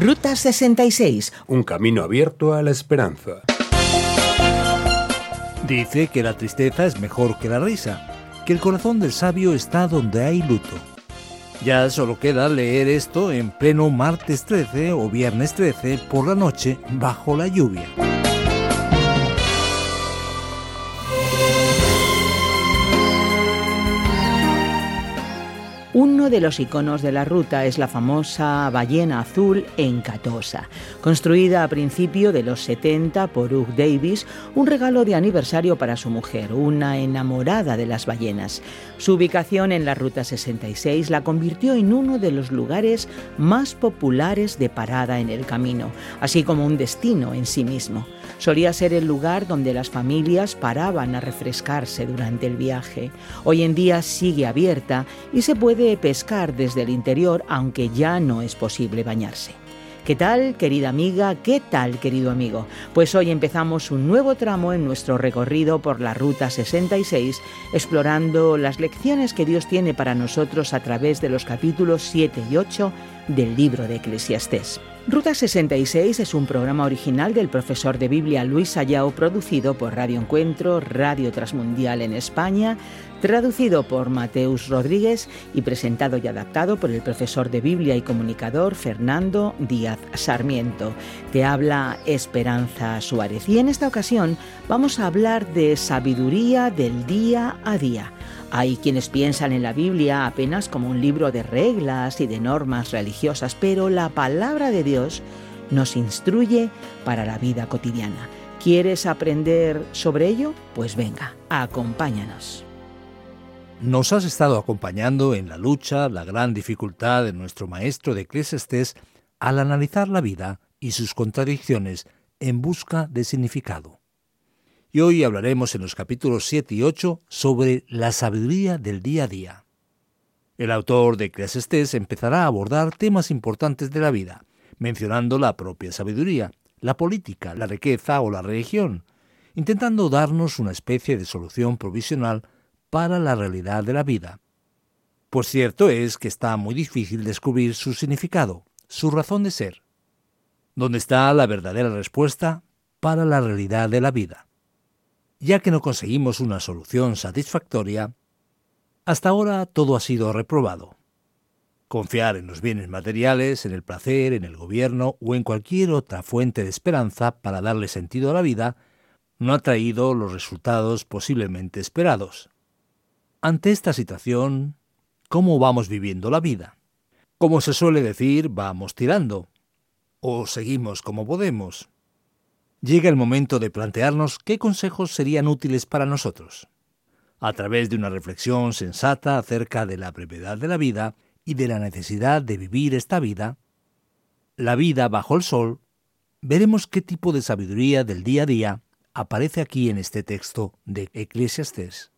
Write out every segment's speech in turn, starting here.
Ruta 66. Un camino abierto a la esperanza. Dice que la tristeza es mejor que la risa, que el corazón del sabio está donde hay luto. Ya solo queda leer esto en pleno martes 13 o viernes 13 por la noche bajo la lluvia. Uno de los iconos de la ruta es la famosa ballena azul encatosa, construida a principio de los 70 por Hugh Davis, un regalo de aniversario para su mujer, una enamorada de las ballenas. Su ubicación en la Ruta 66 la convirtió en uno de los lugares más populares de parada en el camino, así como un destino en sí mismo. Solía ser el lugar donde las familias paraban a refrescarse durante el viaje. Hoy en día sigue abierta y se puede pescar desde el interior, aunque ya no es posible bañarse. ¿Qué tal, querida amiga? ¿Qué tal, querido amigo? Pues hoy empezamos un nuevo tramo en nuestro recorrido por la Ruta 66, explorando las lecciones que Dios tiene para nosotros a través de los capítulos 7 y 8 del libro de Eclesiastés. Ruta 66 es un programa original del profesor de Biblia Luis Ayao, producido por Radio Encuentro, Radio Transmundial en España, traducido por Mateus Rodríguez y presentado y adaptado por el profesor de Biblia y comunicador Fernando Díaz Sarmiento. Te habla Esperanza Suárez y en esta ocasión vamos a hablar de sabiduría del día a día. Hay quienes piensan en la Biblia apenas como un libro de reglas y de normas religiosas, pero la palabra de Dios nos instruye para la vida cotidiana. ¿Quieres aprender sobre ello? Pues venga, acompáñanos. Nos has estado acompañando en la lucha, la gran dificultad de nuestro maestro de Eclesiastés al analizar la vida y sus contradicciones en busca de significado y hoy hablaremos en los capítulos 7 y 8 sobre la sabiduría del día a día. El autor de Eclesiastés empezará a abordar temas importantes de la vida, mencionando la propia sabiduría, la política, la riqueza o la religión, intentando darnos una especie de solución provisional para la realidad de la vida. Pues cierto es que está muy difícil descubrir su significado, su razón de ser. ¿Dónde está la verdadera respuesta para la realidad de la vida? Ya que no conseguimos una solución satisfactoria, hasta ahora todo ha sido reprobado. Confiar en los bienes materiales, en el placer, en el gobierno o en cualquier otra fuente de esperanza para darle sentido a la vida no ha traído los resultados posiblemente esperados. Ante esta situación, ¿cómo vamos viviendo la vida? Como se suele decir, vamos tirando. O seguimos como podemos llega el momento de plantearnos qué consejos serían útiles para nosotros. A través de una reflexión sensata acerca de la brevedad de la vida y de la necesidad de vivir esta vida, la vida bajo el sol, veremos qué tipo de sabiduría del día a día aparece aquí en este texto de Eclesiastés.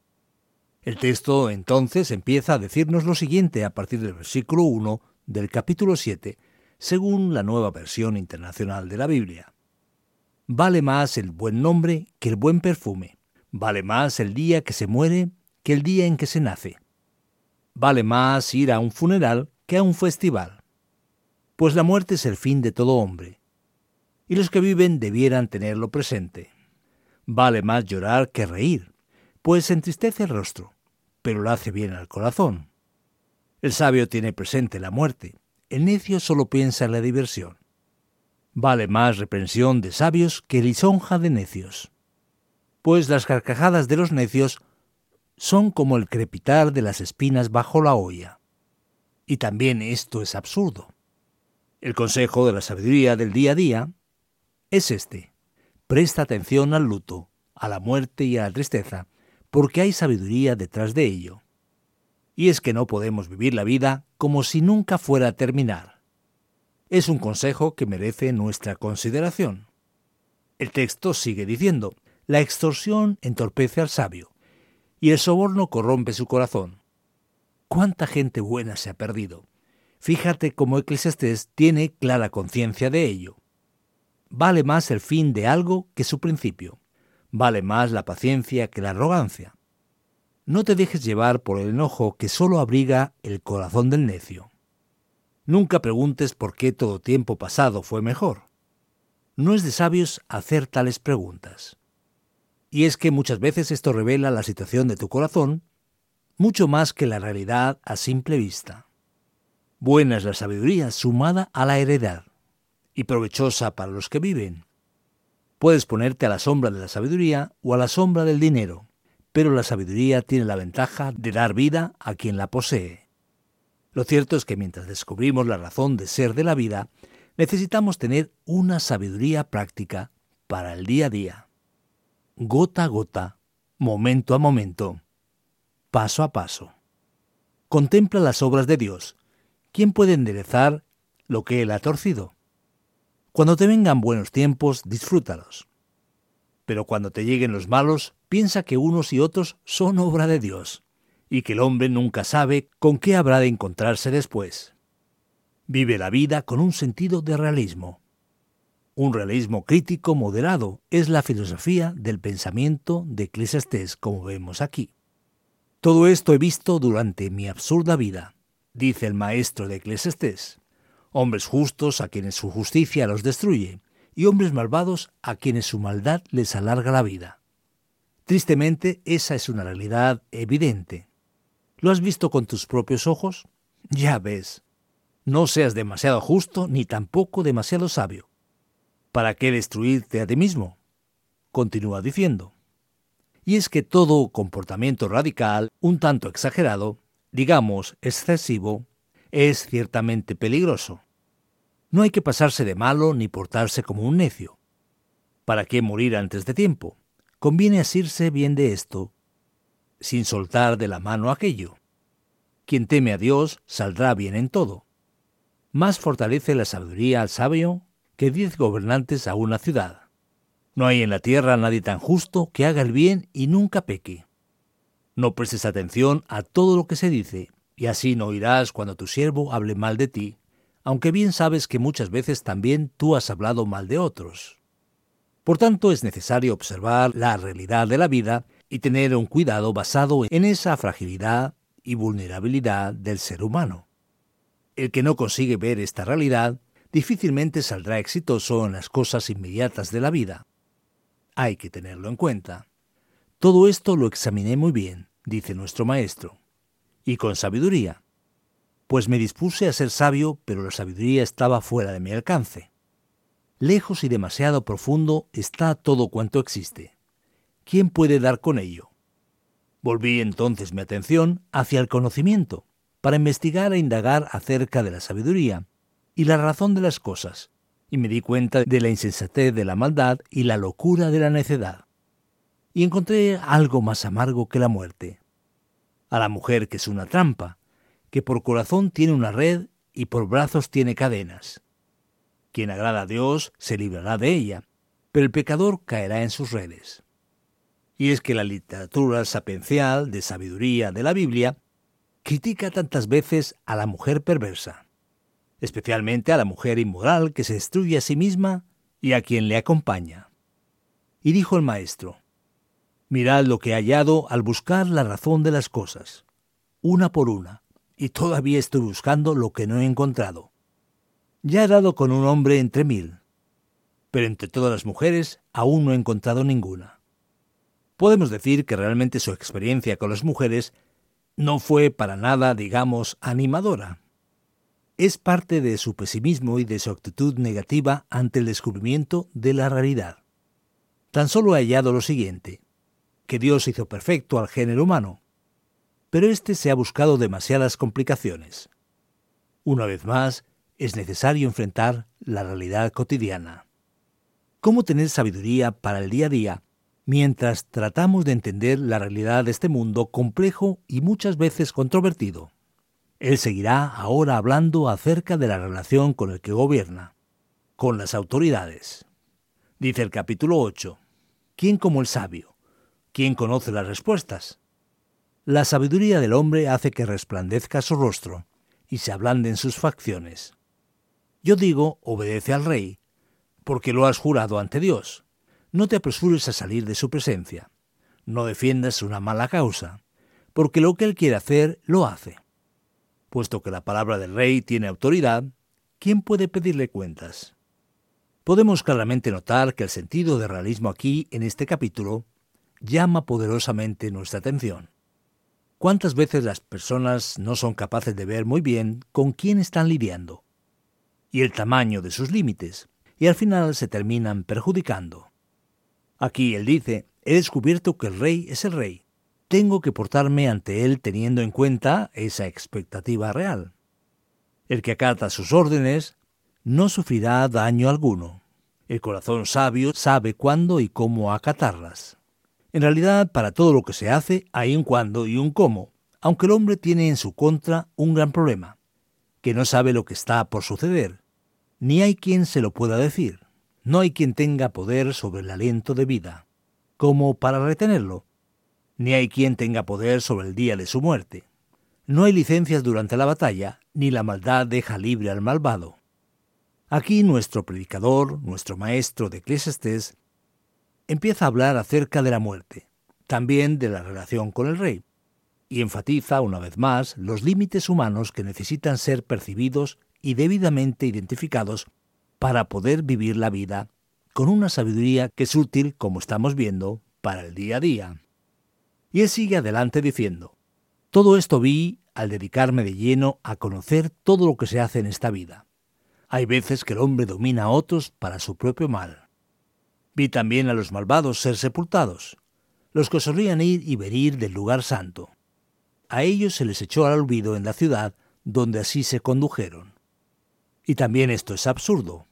El texto entonces empieza a decirnos lo siguiente a partir del versículo 1 del capítulo 7, según la nueva versión internacional de la Biblia. Vale más el buen nombre que el buen perfume. Vale más el día que se muere que el día en que se nace. Vale más ir a un funeral que a un festival. Pues la muerte es el fin de todo hombre, y los que viven debieran tenerlo presente. Vale más llorar que reír, pues entristece el rostro, pero lo hace bien al corazón. El sabio tiene presente la muerte, el necio solo piensa en la diversión. Vale más reprensión de sabios que lisonja de necios. Pues las carcajadas de los necios son como el crepitar de las espinas bajo la olla. Y también esto es absurdo. El consejo de la sabiduría del día a día es este. Presta atención al luto, a la muerte y a la tristeza, porque hay sabiduría detrás de ello. Y es que no podemos vivir la vida como si nunca fuera a terminar es un consejo que merece nuestra consideración. El texto sigue diciendo, la extorsión entorpece al sabio, y el soborno corrompe su corazón. ¿Cuánta gente buena se ha perdido? Fíjate cómo Eclesiastés tiene clara conciencia de ello. Vale más el fin de algo que su principio. Vale más la paciencia que la arrogancia. No te dejes llevar por el enojo que solo abriga el corazón del necio. Nunca preguntes por qué todo tiempo pasado fue mejor. No es de sabios hacer tales preguntas. Y es que muchas veces esto revela la situación de tu corazón mucho más que la realidad a simple vista. Buena es la sabiduría sumada a la heredad y provechosa para los que viven. Puedes ponerte a la sombra de la sabiduría o a la sombra del dinero, pero la sabiduría tiene la ventaja de dar vida a quien la posee. Lo cierto es que mientras descubrimos la razón de ser de la vida, necesitamos tener una sabiduría práctica para el día a día. Gota a gota, momento a momento, paso a paso. Contempla las obras de Dios. ¿Quién puede enderezar lo que Él ha torcido? Cuando te vengan buenos tiempos, disfrútalos. Pero cuando te lleguen los malos, piensa que unos y otros son obra de Dios, y que el hombre nunca sabe con qué habrá de encontrarse después. Vive la vida con un sentido de realismo. Un realismo crítico moderado es la filosofía del pensamiento de Eclesiastés, como vemos aquí. Todo esto he visto durante mi absurda vida, dice el maestro de Eclesiastés hombres justos a quienes su justicia los destruye, y hombres malvados a quienes su maldad les alarga la vida. Tristemente, esa es una realidad evidente. ¿Lo has visto con tus propios ojos? Ya ves. No seas demasiado justo ni tampoco demasiado sabio. ¿Para qué destruirte a ti mismo? Continúa diciendo. Y es que todo comportamiento radical, un tanto exagerado, digamos excesivo, es ciertamente peligroso. No hay que pasarse de malo ni portarse como un necio. ¿Para qué morir antes de tiempo? Conviene asirse bien de esto, sin soltar de la mano aquello. Quien teme a Dios saldrá bien en todo. Más fortalece la sabiduría al sabio que diez gobernantes a una ciudad. No hay en la tierra nadie tan justo que haga el bien y nunca peque. No prestes atención a todo lo que se dice, y así no oirás cuando tu siervo hable mal de ti, aunque bien sabes que muchas veces también tú has hablado mal de otros. Por tanto, es necesario observar la realidad de la vida y tener un cuidado basado en esa fragilidad y vulnerabilidad del ser humano. El que no consigue ver esta realidad difícilmente saldrá exitoso en las cosas inmediatas de la vida. Hay que tenerlo en cuenta. Todo esto lo examiné muy bien, dice nuestro maestro y con sabiduría. Pues me dispuse a ser sabio, pero la sabiduría estaba fuera de mi alcance. Lejos y demasiado profundo está todo cuanto existe. ¿Quién puede dar con ello? Volví entonces mi atención hacia el conocimiento, para investigar e indagar acerca de la sabiduría y la razón de las cosas, y me di cuenta de la insensatez de la maldad y la locura de la necedad. Y encontré algo más amargo que la muerte, a la mujer que es una trampa, que por corazón tiene una red y por brazos tiene cadenas. Quien agrada a Dios se librará de ella, pero el pecador caerá en sus redes. Y es que la literatura sapiencial de sabiduría de la Biblia critica tantas veces a la mujer perversa, especialmente a la mujer inmoral que se destruye a sí misma y a quien le acompaña. Y dijo el maestro, Mirad lo que he hallado al buscar la razón de las cosas, una por una, y todavía estoy buscando lo que no he encontrado. Ya he dado con un hombre entre mil, pero entre todas las mujeres aún no he encontrado ninguna. Podemos decir que realmente su experiencia con las mujeres no fue para nada, digamos, animadora. Es parte de su pesimismo y de su actitud negativa ante el descubrimiento de la realidad. Tan solo he hallado lo siguiente que Dios hizo perfecto al género humano, pero éste se ha buscado demasiadas complicaciones. Una vez más, es necesario enfrentar la realidad cotidiana. ¿Cómo tener sabiduría para el día a día mientras tratamos de entender la realidad de este mundo complejo y muchas veces controvertido? Él seguirá ahora hablando acerca de la relación con el que gobierna, con las autoridades. Dice el capítulo 8, ¿quién como el sabio? ¿Quién conoce las respuestas? La sabiduría del hombre hace que resplandezca su rostro y se ablanden sus facciones. Yo digo, obedece al rey, porque lo has jurado ante Dios. No te apresures a salir de su presencia. No defiendas una mala causa, porque lo que él quiere hacer, lo hace. Puesto que la palabra del rey tiene autoridad, ¿quién puede pedirle cuentas? Podemos claramente notar que el sentido de realismo aquí, en este capítulo, llama poderosamente nuestra atención. ¿Cuántas veces las personas no son capaces de ver muy bien con quién están lidiando? Y el tamaño de sus límites, y al final se terminan perjudicando. Aquí él dice, he descubierto que el rey es el rey. Tengo que portarme ante él teniendo en cuenta esa expectativa real. El que acata sus órdenes no sufrirá daño alguno. El corazón sabio sabe cuándo y cómo acatarlas. En realidad, para todo lo que se hace hay un cuándo y un cómo, aunque el hombre tiene en su contra un gran problema, que no sabe lo que está por suceder, ni hay quien se lo pueda decir. No hay quien tenga poder sobre el aliento de vida, como para retenerlo, ni hay quien tenga poder sobre el día de su muerte. No hay licencias durante la batalla, ni la maldad deja libre al malvado. Aquí nuestro predicador, nuestro maestro de Eclesiastés, empieza a hablar acerca de la muerte, también de la relación con el rey, y enfatiza una vez más los límites humanos que necesitan ser percibidos y debidamente identificados para poder vivir la vida con una sabiduría que es útil, como estamos viendo, para el día a día. Y él sigue adelante diciendo, todo esto vi al dedicarme de lleno a conocer todo lo que se hace en esta vida. Hay veces que el hombre domina a otros para su propio mal. Vi también a los malvados ser sepultados, los que solían ir y venir del lugar santo. A ellos se les echó al olvido en la ciudad donde así se condujeron. Y también esto es absurdo.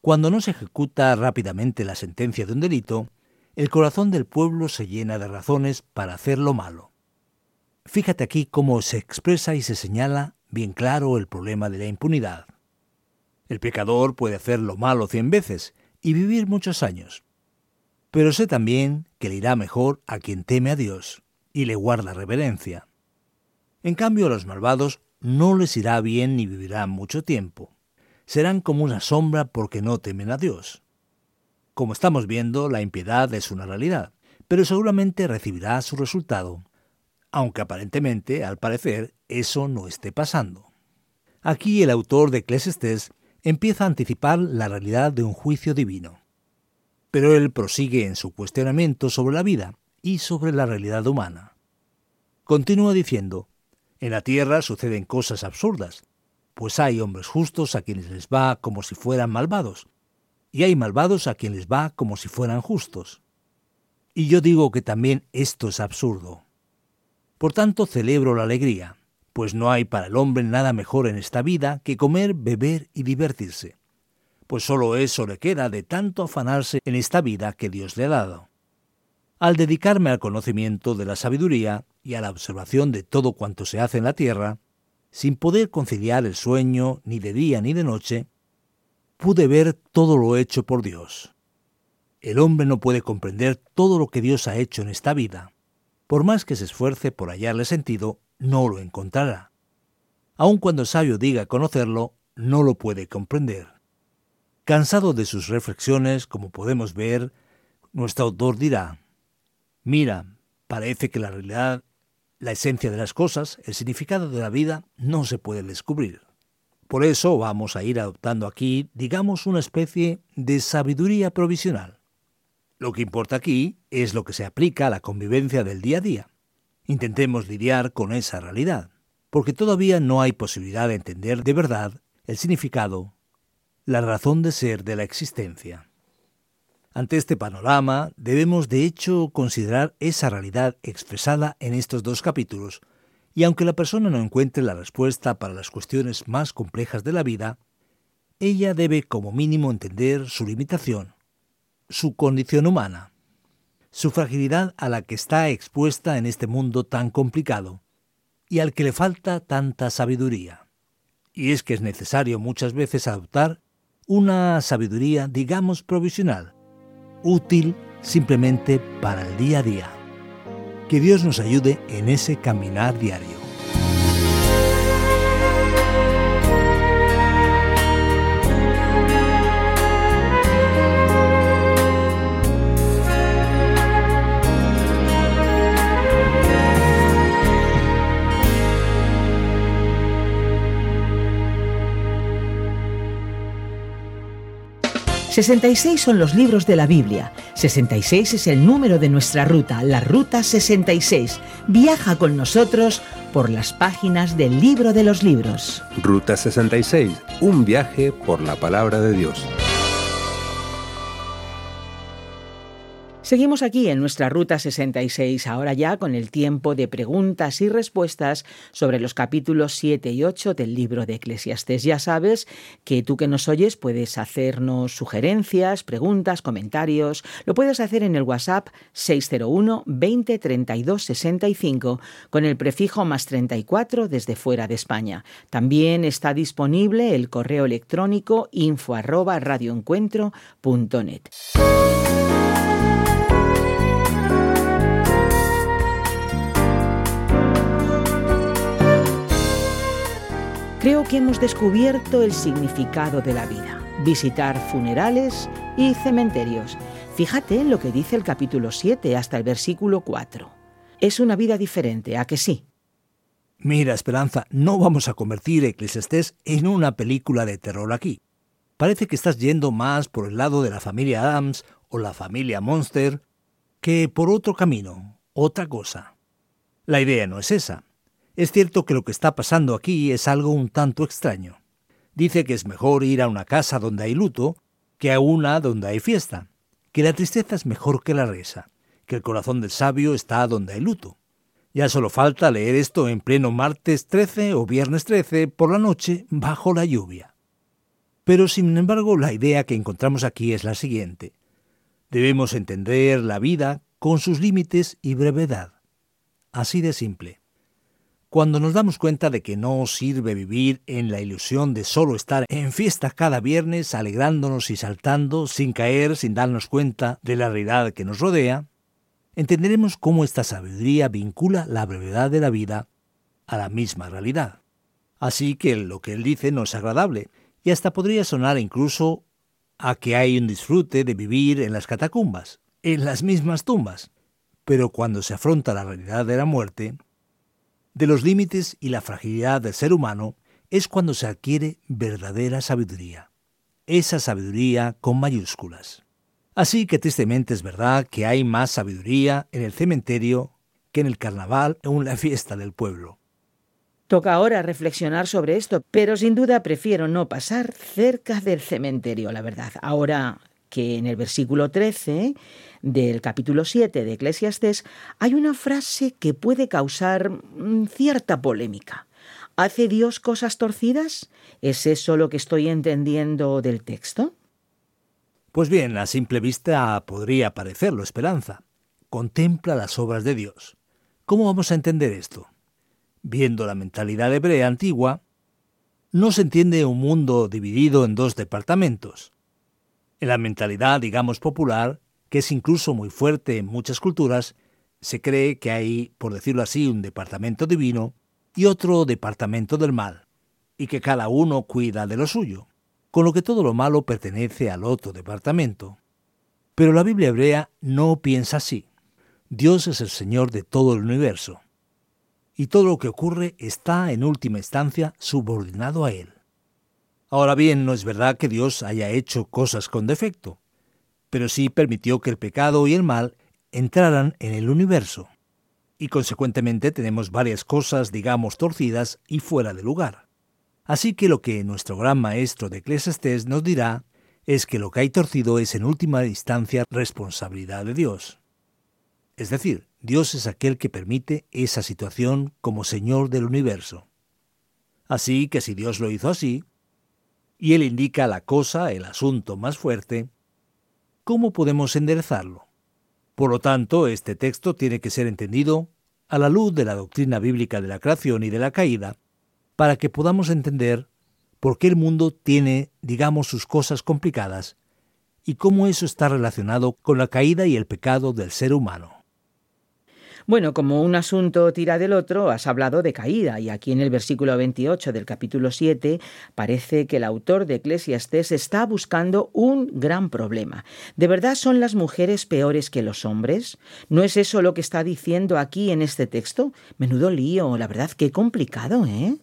Cuando no se ejecuta rápidamente la sentencia de un delito, el corazón del pueblo se llena de razones para hacer lo malo. Fíjate aquí cómo se expresa y se señala bien claro el problema de la impunidad. El pecador puede hacer lo malo cien veces y vivir muchos años. Pero sé también que le irá mejor a quien teme a Dios y le guarda reverencia. En cambio a los malvados no les irá bien ni vivirán mucho tiempo. Serán como una sombra porque no temen a Dios. Como estamos viendo, la impiedad es una realidad, pero seguramente recibirá su resultado, aunque aparentemente, al parecer, eso no esté pasando. Aquí el autor de Eclesiastes empieza a anticipar la realidad de un juicio divino. Pero él prosigue en su cuestionamiento sobre la vida y sobre la realidad humana. Continúa diciendo, en la tierra suceden cosas absurdas, pues hay hombres justos a quienes les va como si fueran malvados, y hay malvados a quienes les va como si fueran justos. Y yo digo que también esto es absurdo. Por tanto celebro la alegría, pues no hay para el hombre nada mejor en esta vida que comer, beber y divertirse, pues solo eso le queda de tanto afanarse en esta vida que Dios le ha dado. Al dedicarme al conocimiento de la sabiduría, y a la observación de todo cuanto se hace en la tierra, sin poder conciliar el sueño ni de día ni de noche, pude ver todo lo hecho por Dios. El hombre no puede comprender todo lo que Dios ha hecho en esta vida. Por más que se esfuerce por hallarle sentido, no lo encontrará. Aun cuando el sabio diga conocerlo, no lo puede comprender. Cansado de sus reflexiones, como podemos ver, nuestro autor dirá, mira, parece que la realidad la esencia de las cosas, el significado de la vida, no se puede descubrir. Por eso vamos a ir adoptando aquí, digamos, una especie de sabiduría provisional. Lo que importa aquí es lo que se aplica a la convivencia del día a día. Intentemos lidiar con esa realidad, porque todavía no hay posibilidad de entender de verdad el significado, la razón de ser de la existencia. Ante este panorama, debemos de hecho considerar esa realidad expresada en estos dos capítulos, y aunque la persona no encuentre la respuesta para las cuestiones más complejas de la vida, ella debe como mínimo entender su limitación, su condición humana, su fragilidad a la que está expuesta en este mundo tan complicado, y al que le falta tanta sabiduría. Y es que es necesario muchas veces adoptar una sabiduría, digamos, provisional, útil simplemente para el día a día. Que Dios nos ayude en ese caminar diario. 66 son los libros de la Biblia. 66 es el número de nuestra ruta, la Ruta 66. Viaja con nosotros por las páginas del libro de los libros. Ruta 66, un viaje por la palabra de Dios. Seguimos aquí en nuestra Ruta 66, ahora ya con el tiempo de preguntas y respuestas sobre los capítulos 7 y 8 del libro de Eclesiastés. Ya sabes que tú que nos oyes puedes hacernos sugerencias, preguntas, comentarios. Lo puedes hacer en el WhatsApp 601 20 32 65 con el prefijo más 34 desde fuera de España. También está disponible el correo electrónico info arroba radioencuentro.net. Creo que hemos descubierto el significado de la vida, visitar funerales y cementerios. Fíjate en lo que dice el capítulo 7 hasta el versículo 4. Es una vida diferente, ¿a que sí? Mira, Esperanza, no vamos a convertir Eclesiastés en una película de terror aquí. Parece que estás yendo más por el lado de la familia Adams o la familia Monster que por otro camino, otra cosa. La idea no es esa. Es cierto que lo que está pasando aquí es algo un tanto extraño. Dice que es mejor ir a una casa donde hay luto que a una donde hay fiesta, que la tristeza es mejor que la risa, que el corazón del sabio está donde hay luto. Ya solo falta leer esto en pleno martes 13 o viernes 13 por la noche bajo la lluvia. Pero sin embargo la idea que encontramos aquí es la siguiente. Debemos entender la vida con sus límites y brevedad. Así de simple. Cuando nos damos cuenta de que no sirve vivir en la ilusión de solo estar en fiesta cada viernes alegrándonos y saltando sin caer, sin darnos cuenta de la realidad que nos rodea, entenderemos cómo esta sabiduría vincula la brevedad de la vida a la misma realidad. Así que lo que él dice no es agradable, y hasta podría sonar incluso a que hay un disfrute de vivir en las catacumbas, en las mismas tumbas. Pero cuando se afronta la realidad de la muerte, de los límites y la fragilidad del ser humano es cuando se adquiere verdadera sabiduría. Esa sabiduría con mayúsculas. Así que tristemente es verdad que hay más sabiduría en el cementerio que en el carnaval o en la fiesta del pueblo. Toca ahora reflexionar sobre esto, pero sin duda prefiero no pasar cerca del cementerio, la verdad. Ahora que en el versículo 13 del capítulo 7 de Eclesiastés hay una frase que puede causar mm, cierta polémica. ¿Hace Dios cosas torcidas? ¿Es eso lo que estoy entendiendo del texto? Pues bien, a simple vista podría parecerlo, Esperanza. Contempla las obras de Dios. ¿Cómo vamos a entender esto? Viendo la mentalidad hebrea antigua, no se entiende un mundo dividido en dos departamentos, en la mentalidad, digamos, popular, que es incluso muy fuerte en muchas culturas, se cree que hay, por decirlo así, un departamento divino y otro departamento del mal, y que cada uno cuida de lo suyo, con lo que todo lo malo pertenece al otro departamento. Pero la Biblia hebrea no piensa así. Dios es el Señor de todo el universo, y todo lo que ocurre está en última instancia subordinado a Él. Ahora bien, no es verdad que Dios haya hecho cosas con defecto, pero sí permitió que el pecado y el mal entraran en el universo. Y consecuentemente tenemos varias cosas, digamos, torcidas y fuera de lugar. Así que lo que nuestro gran maestro de Eclesiastés nos dirá es que lo que hay torcido es en última instancia responsabilidad de Dios. Es decir, Dios es aquel que permite esa situación como Señor del universo. Así que si Dios lo hizo así, y él indica la cosa, el asunto más fuerte, ¿cómo podemos enderezarlo? Por lo tanto, este texto tiene que ser entendido a la luz de la doctrina bíblica de la creación y de la caída, para que podamos entender por qué el mundo tiene, digamos, sus cosas complicadas y cómo eso está relacionado con la caída y el pecado del ser humano. Bueno, como un asunto tira del otro, has hablado de caída, y aquí en el versículo 28 del capítulo 7 parece que el autor de Eclesiastés está buscando un gran problema. ¿De verdad son las mujeres peores que los hombres? ¿No es eso lo que está diciendo aquí en este texto? Menudo lío, la verdad, qué complicado, ¿eh?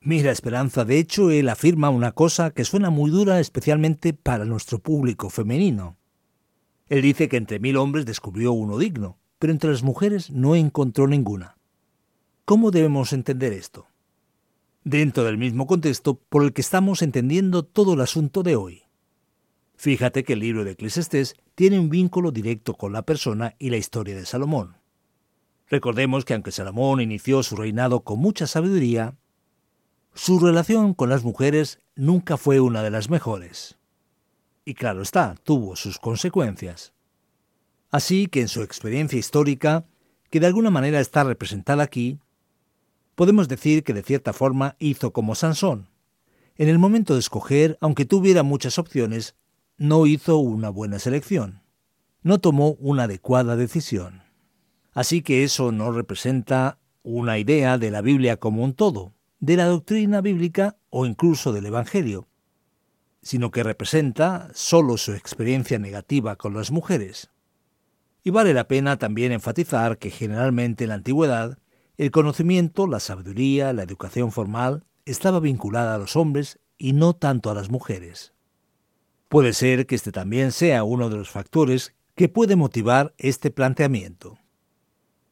Mira, Esperanza, de hecho, él afirma una cosa que suena muy dura especialmente para nuestro público femenino. Él dice que entre mil hombres descubrió uno digno, pero entre las mujeres no encontró ninguna. ¿Cómo debemos entender esto? Dentro del mismo contexto por el que estamos entendiendo todo el asunto de hoy. Fíjate que el libro de Eclesiastés tiene un vínculo directo con la persona y la historia de Salomón. Recordemos que aunque Salomón inició su reinado con mucha sabiduría, su relación con las mujeres nunca fue una de las mejores. Y claro está, tuvo sus consecuencias. Así que en su experiencia histórica, que de alguna manera está representada aquí, podemos decir que de cierta forma hizo como Sansón. En el momento de escoger, aunque tuviera muchas opciones, no hizo una buena selección. No tomó una adecuada decisión. Así que eso no representa una idea de la Biblia como un todo, de la doctrina bíblica o incluso del Evangelio, sino que representa solo su experiencia negativa con las mujeres. Y vale la pena también enfatizar que generalmente en la antigüedad el conocimiento, la sabiduría, la educación formal estaba vinculada a los hombres y no tanto a las mujeres. Puede ser que este también sea uno de los factores que puede motivar este planteamiento.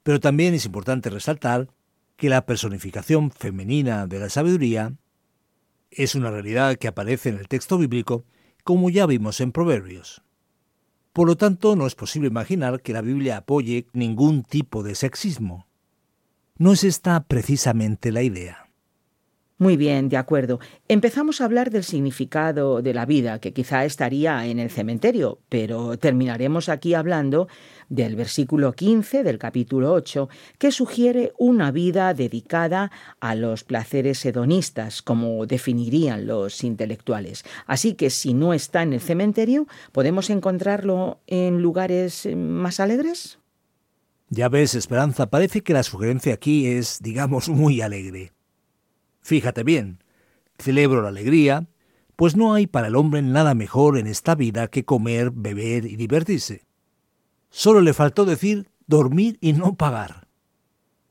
Pero también es importante resaltar que la personificación femenina de la sabiduría es una realidad que aparece en el texto bíblico, como ya vimos en Proverbios. Por lo tanto, no es posible imaginar que la Biblia apoye ningún tipo de sexismo. No es esta precisamente la idea. Muy bien, de acuerdo. Empezamos a hablar del significado de la vida, que quizá estaría en el cementerio, pero terminaremos aquí hablando del versículo 15 del capítulo 8, que sugiere una vida dedicada a los placeres hedonistas, como definirían los intelectuales. Así que si no está en el cementerio, ¿podemos encontrarlo en lugares eh, más alegres? Ya ves, Esperanza, parece que la sugerencia aquí es, digamos, muy alegre. Fíjate bien, celebro la alegría, pues no hay para el hombre nada mejor en esta vida que comer, beber y divertirse. Solo le faltó decir dormir y no pagar.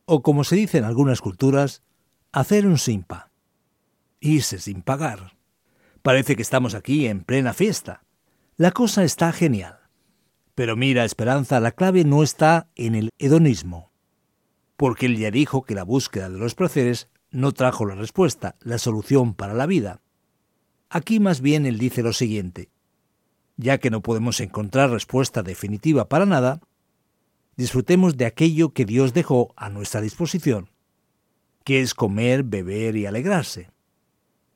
O como se dice en algunas culturas, hacer un simpa. Irse sin pagar. Parece que estamos aquí en plena fiesta. La cosa está genial. Pero mira, Esperanza, la clave no está en el hedonismo. Porque él ya dijo que la búsqueda de los placeres no trajo la respuesta, la solución para la vida. Aquí más bien él dice lo siguiente, ya que no podemos encontrar respuesta definitiva para nada, disfrutemos de aquello que Dios dejó a nuestra disposición, que es comer, beber y alegrarse.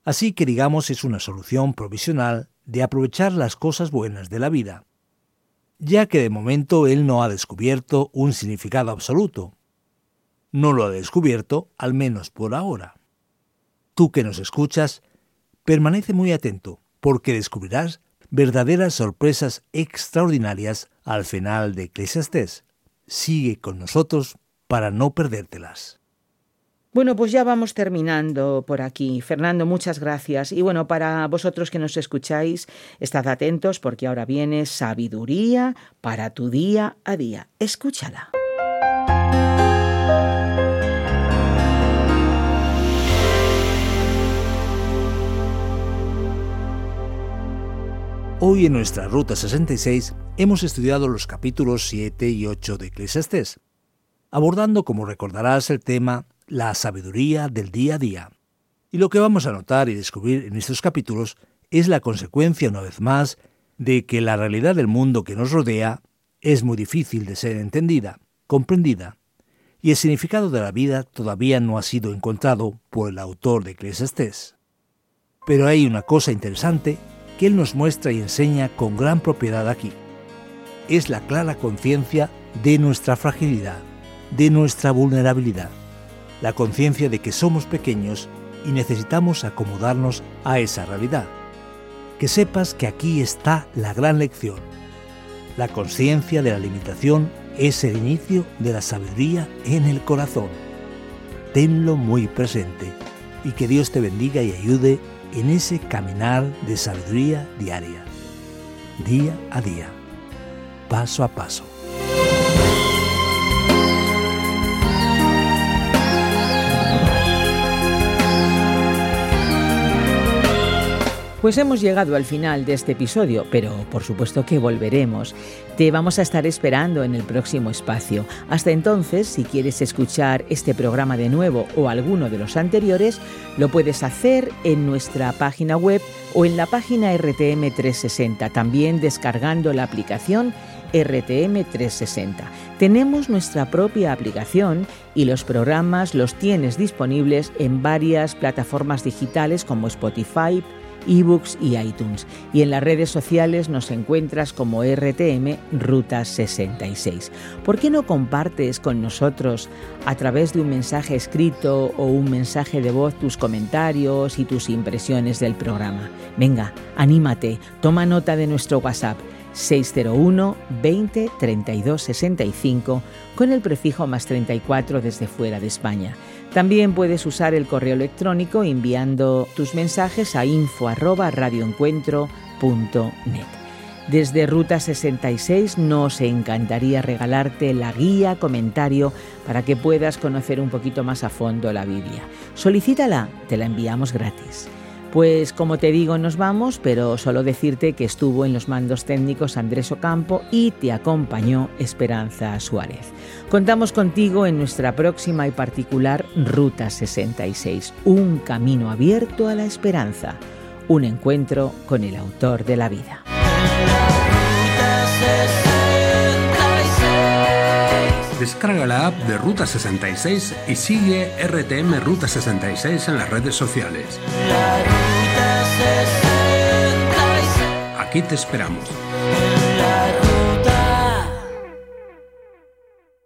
Así que digamos es una solución provisional de aprovechar las cosas buenas de la vida, ya que de momento él no ha descubierto un significado absoluto, no lo ha descubierto, al menos por ahora. Tú que nos escuchas, permanece muy atento, porque descubrirás verdaderas sorpresas extraordinarias al final de Eclesiastés. Sigue con nosotros para no perdértelas. Bueno, pues ya vamos terminando por aquí. Fernando, muchas gracias. Y bueno, para vosotros que nos escucháis, estad atentos porque ahora viene sabiduría para tu día a día. Escúchala. Hoy en nuestra Ruta 66 hemos estudiado los capítulos 7 y 8 de Eclesiastés, abordando, como recordarás, el tema la sabiduría del día a día. Y lo que vamos a notar y descubrir en estos capítulos es la consecuencia, una vez más, de que la realidad del mundo que nos rodea es muy difícil de ser entendida, comprendida, y el significado de la vida todavía no ha sido encontrado por el autor de Eclesiastés. Pero hay una cosa interesante que Él nos muestra y enseña con gran propiedad aquí. Es la clara conciencia de nuestra fragilidad, de nuestra vulnerabilidad, la conciencia de que somos pequeños y necesitamos acomodarnos a esa realidad. Que sepas que aquí está la gran lección. La conciencia de la limitación es el inicio de la sabiduría en el corazón. Tenlo muy presente y que Dios te bendiga y ayude en ese caminar de sabiduría diaria, día a día, paso a paso. Pues hemos llegado al final de este episodio, pero por supuesto que volveremos. Te vamos a estar esperando en el próximo espacio. Hasta entonces, si quieres escuchar este programa de nuevo o alguno de los anteriores, lo puedes hacer en nuestra página web o en la página RTM 360, también descargando la aplicación RTM 360. Tenemos nuestra propia aplicación y los programas los tienes disponibles en varias plataformas digitales como Spotify, ebooks y iTunes. Y en las redes sociales nos encuentras como RTM Ruta 66. ¿Por qué no compartes con nosotros a través de un mensaje escrito o un mensaje de voz tus comentarios y tus impresiones del programa? Venga, anímate, toma nota de nuestro WhatsApp 601 20 32 65 con el prefijo más 34 desde fuera de España. También puedes usar el correo electrónico enviando tus mensajes a info@radioencuentro.net. Desde Ruta 66 nos encantaría regalarte la guía comentario para que puedas conocer un poquito más a fondo la Biblia. Solicítala, te la enviamos gratis. Pues como te digo, nos vamos, pero solo decirte que estuvo en los mandos técnicos Andrés Ocampo y te acompañó Esperanza Suárez. Contamos contigo en nuestra próxima y particular Ruta 66, un camino abierto a la esperanza, un encuentro con el autor de la vida. Descarga la app de Ruta 66 y sigue RTM Ruta 66 en las redes sociales. Aquí te esperamos.